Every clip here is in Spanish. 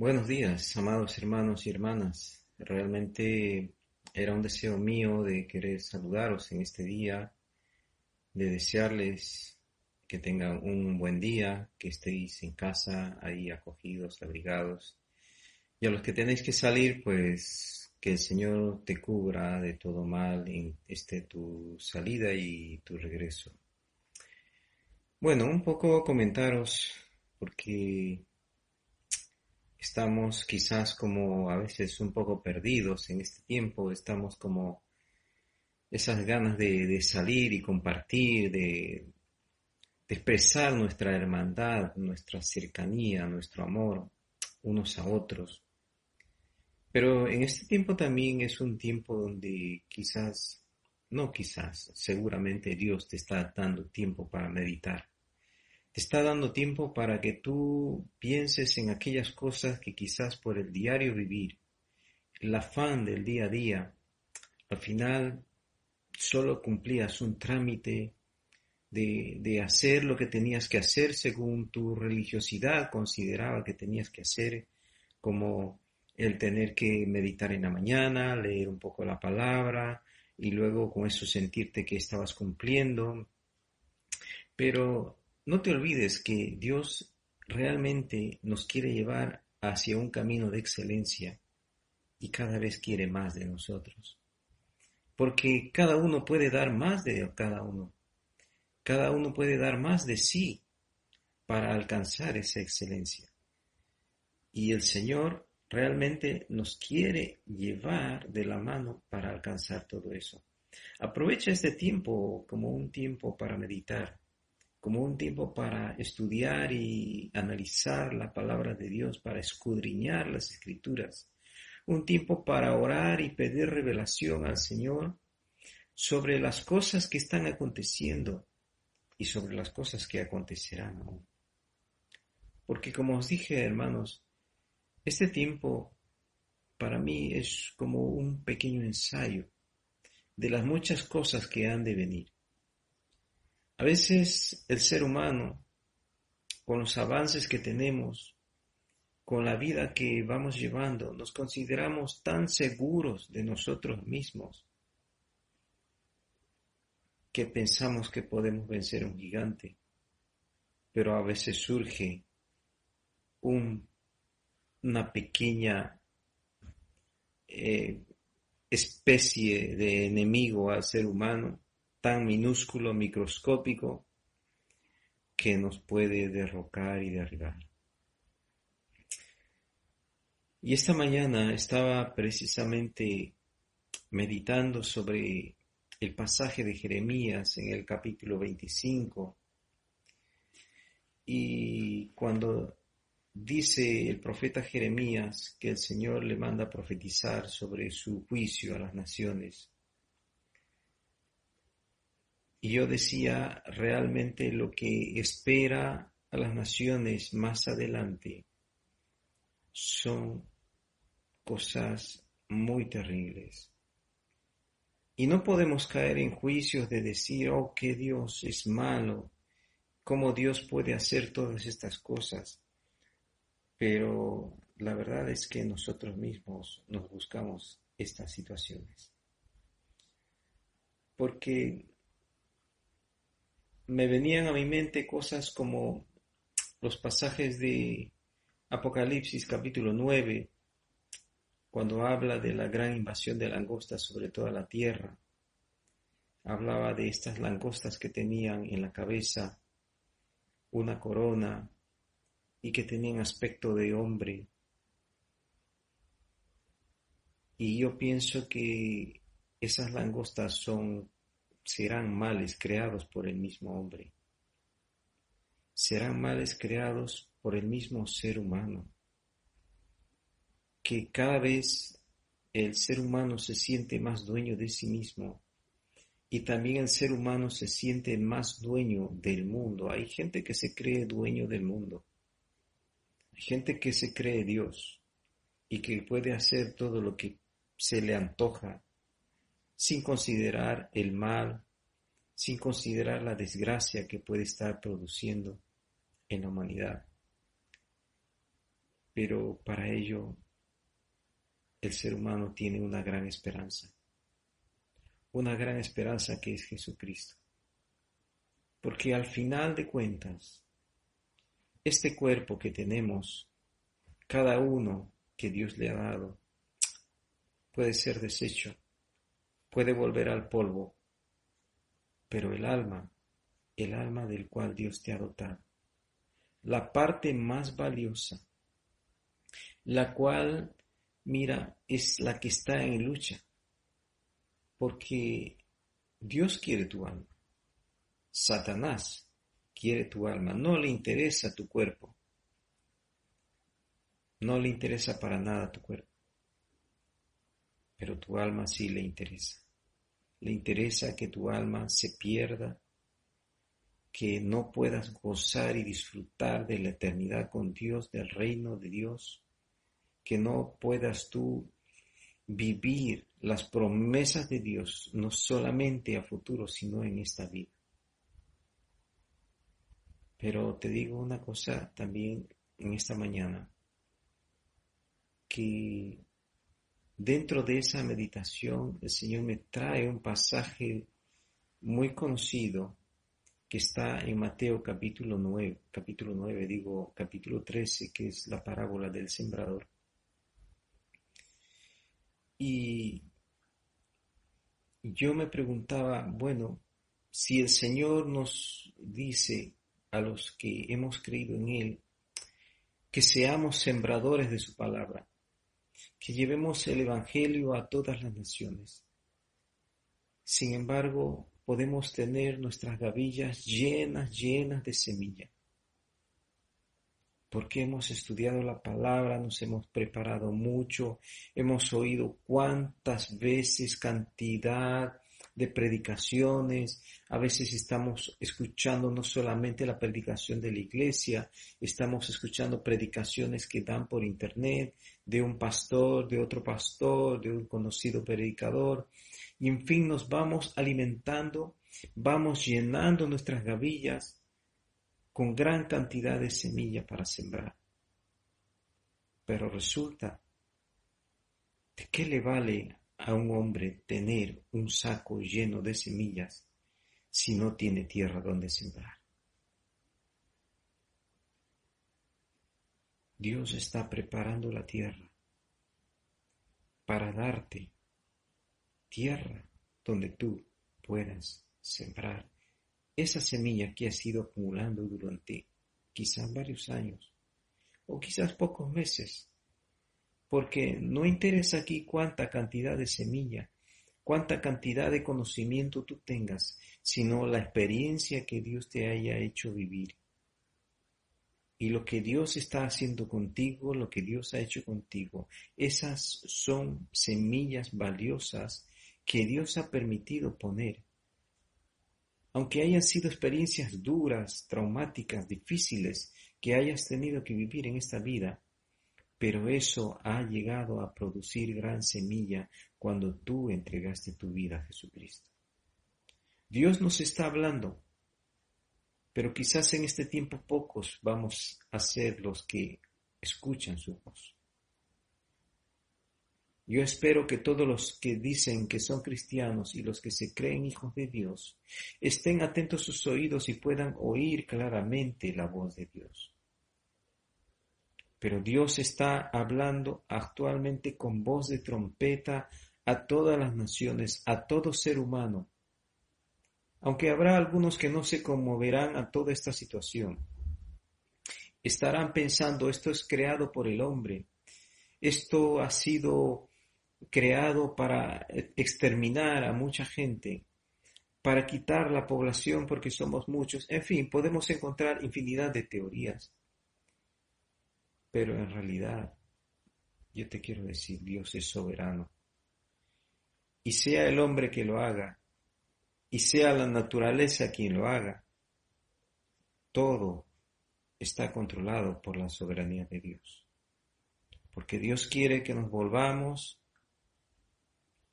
Buenos días, amados hermanos y hermanas. Realmente era un deseo mío de querer saludaros en este día, de desearles que tengan un buen día, que estéis en casa, ahí acogidos, abrigados. Y a los que tenéis que salir, pues que el Señor te cubra de todo mal en este tu salida y tu regreso. Bueno, un poco comentaros, porque estamos quizás como a veces un poco perdidos en este tiempo, estamos como esas ganas de, salir y compartir, de, de, expresar nuestra hermandad, nuestra cercanía, nuestro amor unos a otros. Pero en este tiempo también es un tiempo donde quizás, no quizás, seguramente Dios te está dando tiempo para meditar te está dando tiempo para que tú pienses en aquellas cosas que quizás por el diario vivir, el afán del día a día, al final solo cumplías un trámite de, de, hacer lo que tenías que hacer según tu religiosidad consideraba que tenías que hacer, como el tener que meditar en la mañana, leer un poco la palabra y luego con eso sentirte que estabas cumpliendo. Pero no te olvides que Dios realmente nos quiere llevar hacia un camino de excelencia y cada vez quiere más de nosotros. Porque cada uno puede dar más de cada uno. Cada uno puede dar más de sí para alcanzar esa excelencia. Y el Señor realmente nos quiere llevar de la mano para alcanzar todo eso. Aprovecha este tiempo como un tiempo para meditar, como un tiempo para estudiar y analizar la palabra de Dios, para escudriñar las escrituras, un tiempo para orar y pedir revelación al Señor sobre las cosas que están aconteciendo y sobre las cosas que acontecerán aún. Porque como os dije, hermanos, este tiempo para mí es como un pequeño ensayo de las muchas cosas que han de venir. A veces el ser humano, con los avances que tenemos, con la vida que vamos llevando, nos consideramos tan seguros de nosotros mismos que pensamos que podemos vencer a un gigante, pero a veces surge una pequeña eh, especie de enemigo al ser humano tan minúsculo, microscópico, que nos puede derrocar y derribar. Y esta mañana estaba precisamente meditando sobre el pasaje de Jeremías en el capítulo 25 y cuando dice el profeta Jeremías que el Señor le manda a profetizar sobre su juicio a las naciones, y yo decía, realmente lo que espera a las naciones más adelante son cosas muy terribles. Y no podemos caer en juicios de decir, oh, que Dios es malo, cómo Dios puede hacer todas estas cosas. Pero la verdad es que nosotros mismos nos buscamos estas situaciones. Porque me venían a mi mente cosas como los pasajes de Apocalipsis capítulo 9, cuando habla de la gran invasión de langostas sobre toda la tierra. Hablaba de estas langostas que tenían en la cabeza una corona y que tenían aspecto de hombre. Y yo pienso que esas langostas son serán males creados por el mismo hombre. Serán males creados por el mismo ser humano. Que cada vez el ser humano se siente más dueño de sí mismo y también el ser humano se siente más dueño del mundo. Hay gente que se cree dueño del mundo. Hay gente que se cree Dios y que puede hacer todo lo que se le antoja sin considerar el mal, sin considerar la desgracia que puede estar produciendo en la humanidad. pero para ello el ser humano tiene una gran esperanza, una gran esperanza que es Jesucristo. Porque al final de cuentas, este cuerpo que tenemos, cada uno que Dios le ha dado, puede ser deshecho, puede volver al polvo, pero el alma, el alma del cual Dios te ha dotado, la parte más valiosa, la cual, mira, es la que está en lucha, porque Dios quiere tu alma, Satanás quiere tu alma, no le interesa tu cuerpo, no le interesa para nada tu cuerpo, pero tu alma sí le interesa. Le interesa que tu alma se pierda, que no puedas gozar y disfrutar de la eternidad con Dios, del reino de Dios, que no puedas tú vivir las promesas de Dios, no solamente a futuro, sino en esta vida. Pero te digo una cosa también en esta mañana, que dentro de esa meditación el Señor me trae un pasaje muy conocido que está en Mateo capítulo 9, capítulo 9, digo capítulo 13, que es la parábola del sembrador. Y yo me preguntaba, bueno, si el Señor nos dice a los que hemos creído en Él, que seamos sembradores de su palabra, que llevemos el Evangelio a todas las naciones. Sin embargo, podemos tener nuestras gavillas llenas, llenas de semilla. Porque hemos estudiado la palabra, nos hemos preparado mucho, hemos oído cuántas veces cantidad de predicaciones. A veces estamos escuchando no solamente la predicación de la iglesia, estamos escuchando predicaciones que dan por internet de un pastor, de otro pastor, de un conocido predicador. Y en fin, nos vamos alimentando, vamos llenando nuestras gavillas con gran cantidad de semilla para sembrar. Pero resulta, ¿de qué le vale a un hombre tener un saco lleno de semillas si no tiene tierra donde sembrar? Dios está preparando la tierra para darte tierra donde tú puedas sembrar esa semilla que has ido acumulando durante quizás varios años o quizás pocos meses porque no interesa aquí cuánta cantidad de semilla, cuánta cantidad de conocimiento tú tengas, sino la experiencia que Dios te haya hecho vivir. Y lo que Dios está haciendo contigo, lo que Dios ha hecho contigo, esas son semillas valiosas que Dios ha permitido poner. Aunque hayan sido experiencias duras, traumáticas, difíciles que hayas tenido que vivir en esta vida, pero eso ha llegado a producir gran semilla cuando tú entregaste tu vida a Jesucristo. Dios nos está hablando, pero quizás en este tiempo pocos vamos a ser los que escuchan su voz. Yo espero que todos los que dicen que son cristianos y los que se creen hijos de Dios estén atentos sus oídos y puedan oír claramente la voz de Dios. Pero Dios está hablando actualmente con voz de trompeta a todas las naciones, a todo ser humano. Aunque habrá algunos que no se conmoverán a toda esta situación. Estarán pensando, esto es creado por el hombre. Esto ha sido creado para exterminar a mucha gente, para quitar la población porque somos muchos. En fin, podemos encontrar infinidad de teorías. Pero en realidad, yo te quiero decir, Dios es soberano. Y sea el hombre que lo haga, y sea la naturaleza quien lo haga, todo está controlado por la soberanía de Dios. Porque Dios quiere que nos volvamos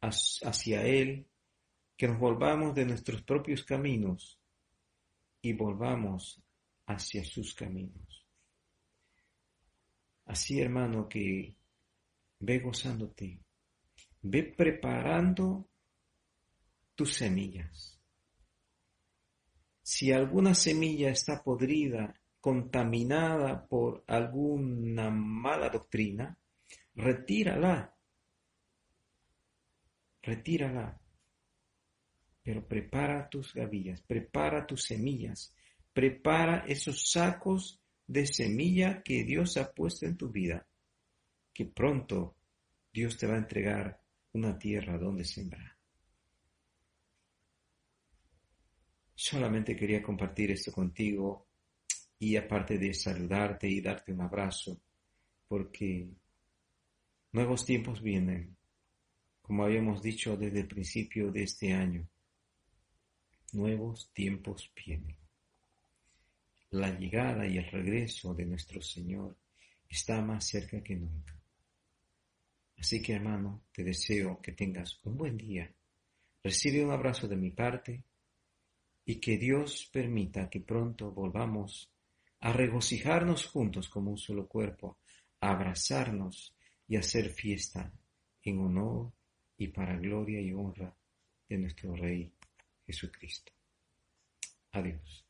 hacia Él, que nos volvamos de nuestros propios caminos y volvamos hacia sus caminos. Así, hermano, que ve gozándote, ve preparando tus semillas. Si alguna semilla está podrida, contaminada por alguna mala doctrina, retírala, retírala. Pero prepara tus gavillas, prepara tus semillas, prepara esos sacos de semilla que Dios ha puesto en tu vida, que pronto Dios te va a entregar una tierra donde sembrar. Solamente quería compartir esto contigo y aparte de saludarte y darte un abrazo, porque nuevos tiempos vienen, como habíamos dicho desde el principio de este año. Nuevos tiempos vienen. La llegada y el regreso de nuestro Señor está más cerca que nunca. Así que hermano, te deseo que tengas un buen día. Recibe un abrazo de mi parte y que Dios permita que pronto volvamos a regocijarnos juntos como un solo cuerpo, a abrazarnos y hacer fiesta en honor y para gloria y honra de nuestro Rey Jesucristo. Adiós.